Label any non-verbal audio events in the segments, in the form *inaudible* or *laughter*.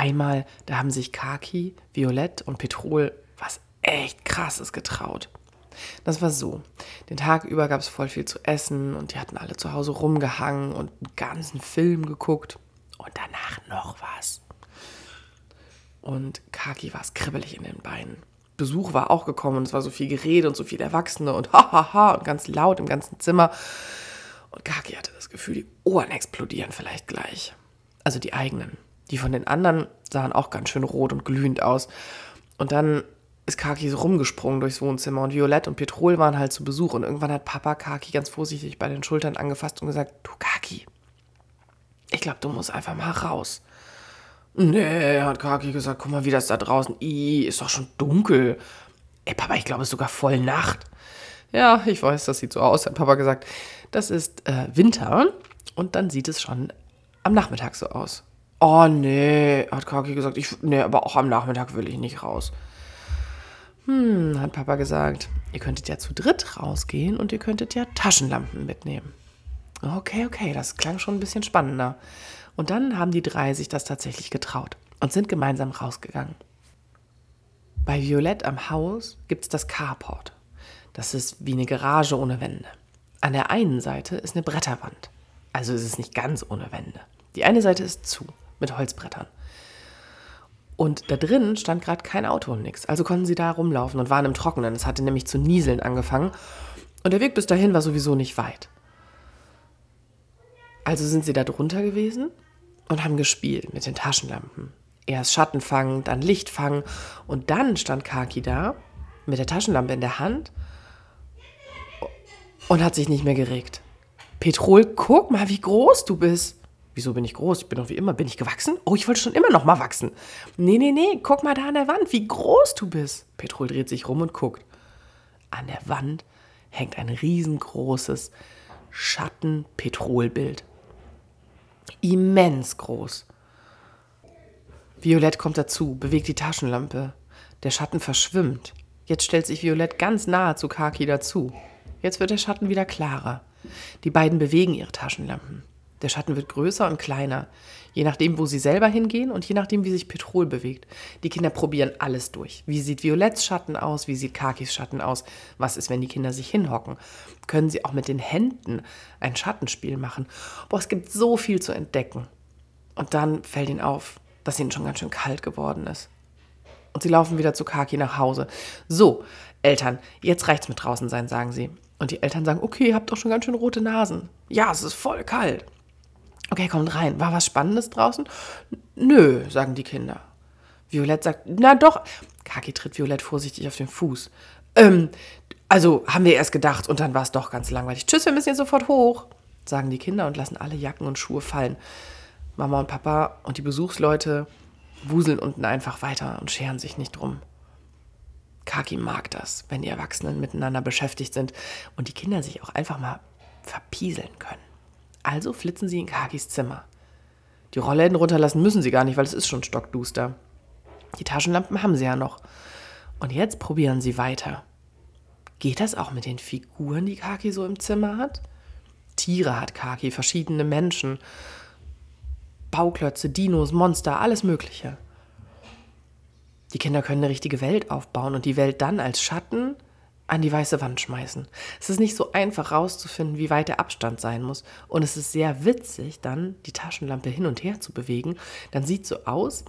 Einmal, da haben sich Kaki, Violett und Petrol was echt krasses getraut. Das war so. Den Tag über gab es voll viel zu essen und die hatten alle zu Hause rumgehangen und einen ganzen Film geguckt. Und danach noch was. Und Kaki war es kribbelig in den Beinen. Besuch war auch gekommen und es war so viel Gerede und so viel Erwachsene und *laughs* hahaha und ganz laut im ganzen Zimmer. Und Kaki hatte das Gefühl, die Ohren explodieren vielleicht gleich. Also die eigenen. Die von den anderen sahen auch ganz schön rot und glühend aus. Und dann ist Kaki so rumgesprungen durchs Wohnzimmer und Violett und Petrol waren halt zu Besuch und irgendwann hat Papa Kaki ganz vorsichtig bei den Schultern angefasst und gesagt, du Kaki, ich glaube, du musst einfach mal raus. Nee, hat Kaki gesagt, guck mal, wie das da draußen, Ih, ist doch schon dunkel. Ey, Papa, ich glaube, es ist sogar voll Nacht. Ja, ich weiß, das sieht so aus, hat Papa gesagt. Das ist äh, Winter und dann sieht es schon am Nachmittag so aus. Oh nee, hat Kaki gesagt, ich, nee, aber auch am Nachmittag will ich nicht raus. Hm, hat Papa gesagt, ihr könntet ja zu dritt rausgehen und ihr könntet ja Taschenlampen mitnehmen. Okay, okay, das klang schon ein bisschen spannender. Und dann haben die drei sich das tatsächlich getraut und sind gemeinsam rausgegangen. Bei Violett am Haus gibt es das Carport. Das ist wie eine Garage ohne Wände. An der einen Seite ist eine Bretterwand. Also ist es nicht ganz ohne Wände. Die eine Seite ist zu, mit Holzbrettern. Und da drin stand gerade kein Auto und nichts. Also konnten sie da rumlaufen und waren im Trockenen. Es hatte nämlich zu nieseln angefangen. Und der Weg bis dahin war sowieso nicht weit. Also sind sie da drunter gewesen und haben gespielt mit den Taschenlampen. Erst Schatten fangen, dann Licht fangen. Und dann stand Kaki da mit der Taschenlampe in der Hand und hat sich nicht mehr geregt. Petrol, guck mal, wie groß du bist. Wieso bin ich groß? Ich bin doch wie immer. Bin ich gewachsen? Oh, ich wollte schon immer noch mal wachsen. Nee, nee, nee. Guck mal da an der Wand, wie groß du bist. Petrol dreht sich rum und guckt. An der Wand hängt ein riesengroßes Schatten-Petrolbild. Immens groß. Violett kommt dazu, bewegt die Taschenlampe. Der Schatten verschwimmt. Jetzt stellt sich Violett ganz nahe zu Kaki dazu. Jetzt wird der Schatten wieder klarer. Die beiden bewegen ihre Taschenlampen. Der Schatten wird größer und kleiner, je nachdem, wo sie selber hingehen und je nachdem, wie sich Petrol bewegt. Die Kinder probieren alles durch. Wie sieht Violetts Schatten aus? Wie sieht Kakis Schatten aus? Was ist, wenn die Kinder sich hinhocken? Können sie auch mit den Händen ein Schattenspiel machen? Boah, es gibt so viel zu entdecken. Und dann fällt ihnen auf, dass ihnen schon ganz schön kalt geworden ist. Und sie laufen wieder zu Kaki nach Hause. So, Eltern, jetzt reicht's mit draußen sein, sagen sie. Und die Eltern sagen, okay, ihr habt doch schon ganz schön rote Nasen. Ja, es ist voll kalt. Okay, kommt rein. War was Spannendes draußen? Nö, sagen die Kinder. Violett sagt, na doch. Kaki tritt Violett vorsichtig auf den Fuß. Ähm, also haben wir erst gedacht und dann war es doch ganz langweilig. Tschüss, wir müssen jetzt sofort hoch, sagen die Kinder und lassen alle Jacken und Schuhe fallen. Mama und Papa und die Besuchsleute wuseln unten einfach weiter und scheren sich nicht drum. Kaki mag das, wenn die Erwachsenen miteinander beschäftigt sind und die Kinder sich auch einfach mal verpieseln können. Also flitzen sie in Kakis Zimmer. Die Rollläden runterlassen müssen sie gar nicht, weil es ist schon stockduster. Die Taschenlampen haben sie ja noch. Und jetzt probieren sie weiter. Geht das auch mit den Figuren, die Kaki so im Zimmer hat? Tiere hat Kaki, verschiedene Menschen, Bauklötze, Dinos, Monster, alles Mögliche. Die Kinder können eine richtige Welt aufbauen und die Welt dann als Schatten an die weiße Wand schmeißen. Es ist nicht so einfach rauszufinden, wie weit der Abstand sein muss. Und es ist sehr witzig, dann die Taschenlampe hin und her zu bewegen. Dann sieht so aus,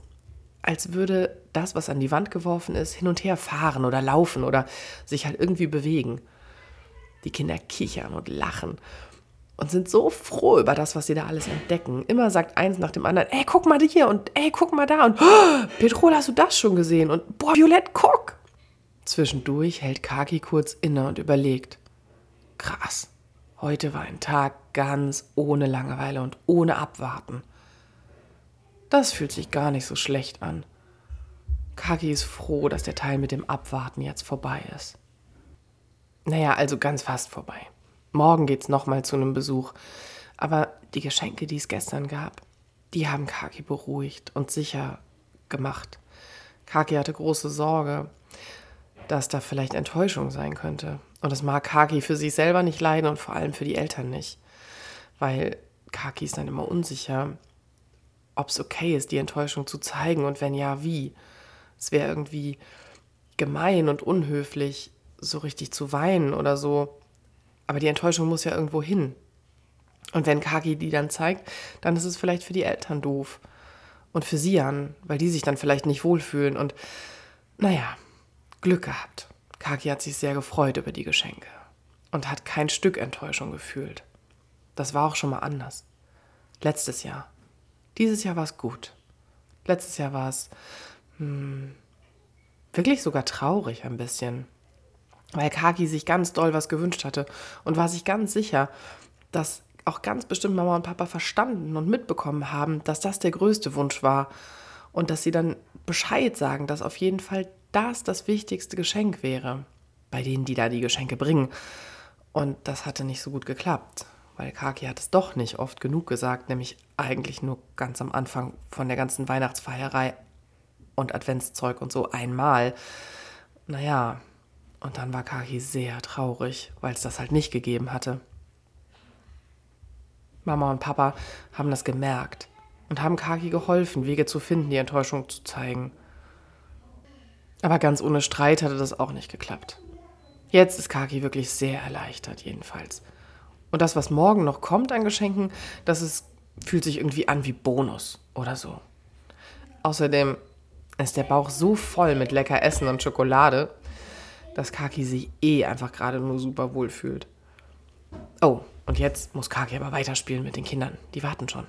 als würde das, was an die Wand geworfen ist, hin und her fahren oder laufen oder sich halt irgendwie bewegen. Die Kinder kichern und lachen und sind so froh über das, was sie da alles entdecken. Immer sagt eins nach dem anderen, ey, guck mal hier und ey, guck mal da und oh, Petrol, hast du das schon gesehen? Und boah, Violett, guck! Zwischendurch hält Kaki kurz inne und überlegt. Krass, heute war ein Tag ganz ohne Langeweile und ohne Abwarten. Das fühlt sich gar nicht so schlecht an. Kaki ist froh, dass der Teil mit dem Abwarten jetzt vorbei ist. Naja, also ganz fast vorbei. Morgen geht's nochmal zu einem Besuch. Aber die Geschenke, die es gestern gab, die haben Kaki beruhigt und sicher gemacht. Kaki hatte große Sorge, dass da vielleicht Enttäuschung sein könnte. Und das mag Kaki für sich selber nicht leiden und vor allem für die Eltern nicht. Weil Kaki ist dann immer unsicher, ob es okay ist, die Enttäuschung zu zeigen und wenn ja, wie. Es wäre irgendwie gemein und unhöflich, so richtig zu weinen oder so. Aber die Enttäuschung muss ja irgendwo hin. Und wenn Kaki die dann zeigt, dann ist es vielleicht für die Eltern doof. Und für Sian, weil die sich dann vielleicht nicht wohlfühlen. Und naja, Glück gehabt. Kaki hat sich sehr gefreut über die Geschenke und hat kein Stück Enttäuschung gefühlt. Das war auch schon mal anders. Letztes Jahr. Dieses Jahr war es gut. Letztes Jahr war es hm, wirklich sogar traurig ein bisschen, weil Kaki sich ganz doll was gewünscht hatte und war sich ganz sicher, dass auch ganz bestimmt Mama und Papa verstanden und mitbekommen haben, dass das der größte Wunsch war und dass sie dann Bescheid sagen, dass auf jeden Fall das das wichtigste Geschenk wäre, bei denen, die da die Geschenke bringen. Und das hatte nicht so gut geklappt, weil Kaki hat es doch nicht oft genug gesagt, nämlich eigentlich nur ganz am Anfang von der ganzen Weihnachtsfeierei und Adventszeug und so einmal. Naja, und dann war Kaki sehr traurig, weil es das halt nicht gegeben hatte. Mama und Papa haben das gemerkt und haben Kaki geholfen, Wege zu finden, die Enttäuschung zu zeigen. Aber ganz ohne Streit hatte das auch nicht geklappt. Jetzt ist Kaki wirklich sehr erleichtert, jedenfalls. Und das, was morgen noch kommt an Geschenken, das ist, fühlt sich irgendwie an wie Bonus oder so. Außerdem ist der Bauch so voll mit lecker Essen und Schokolade, dass Kaki sich eh einfach gerade nur super wohl fühlt. Oh, und jetzt muss Kaki aber weiterspielen mit den Kindern. Die warten schon.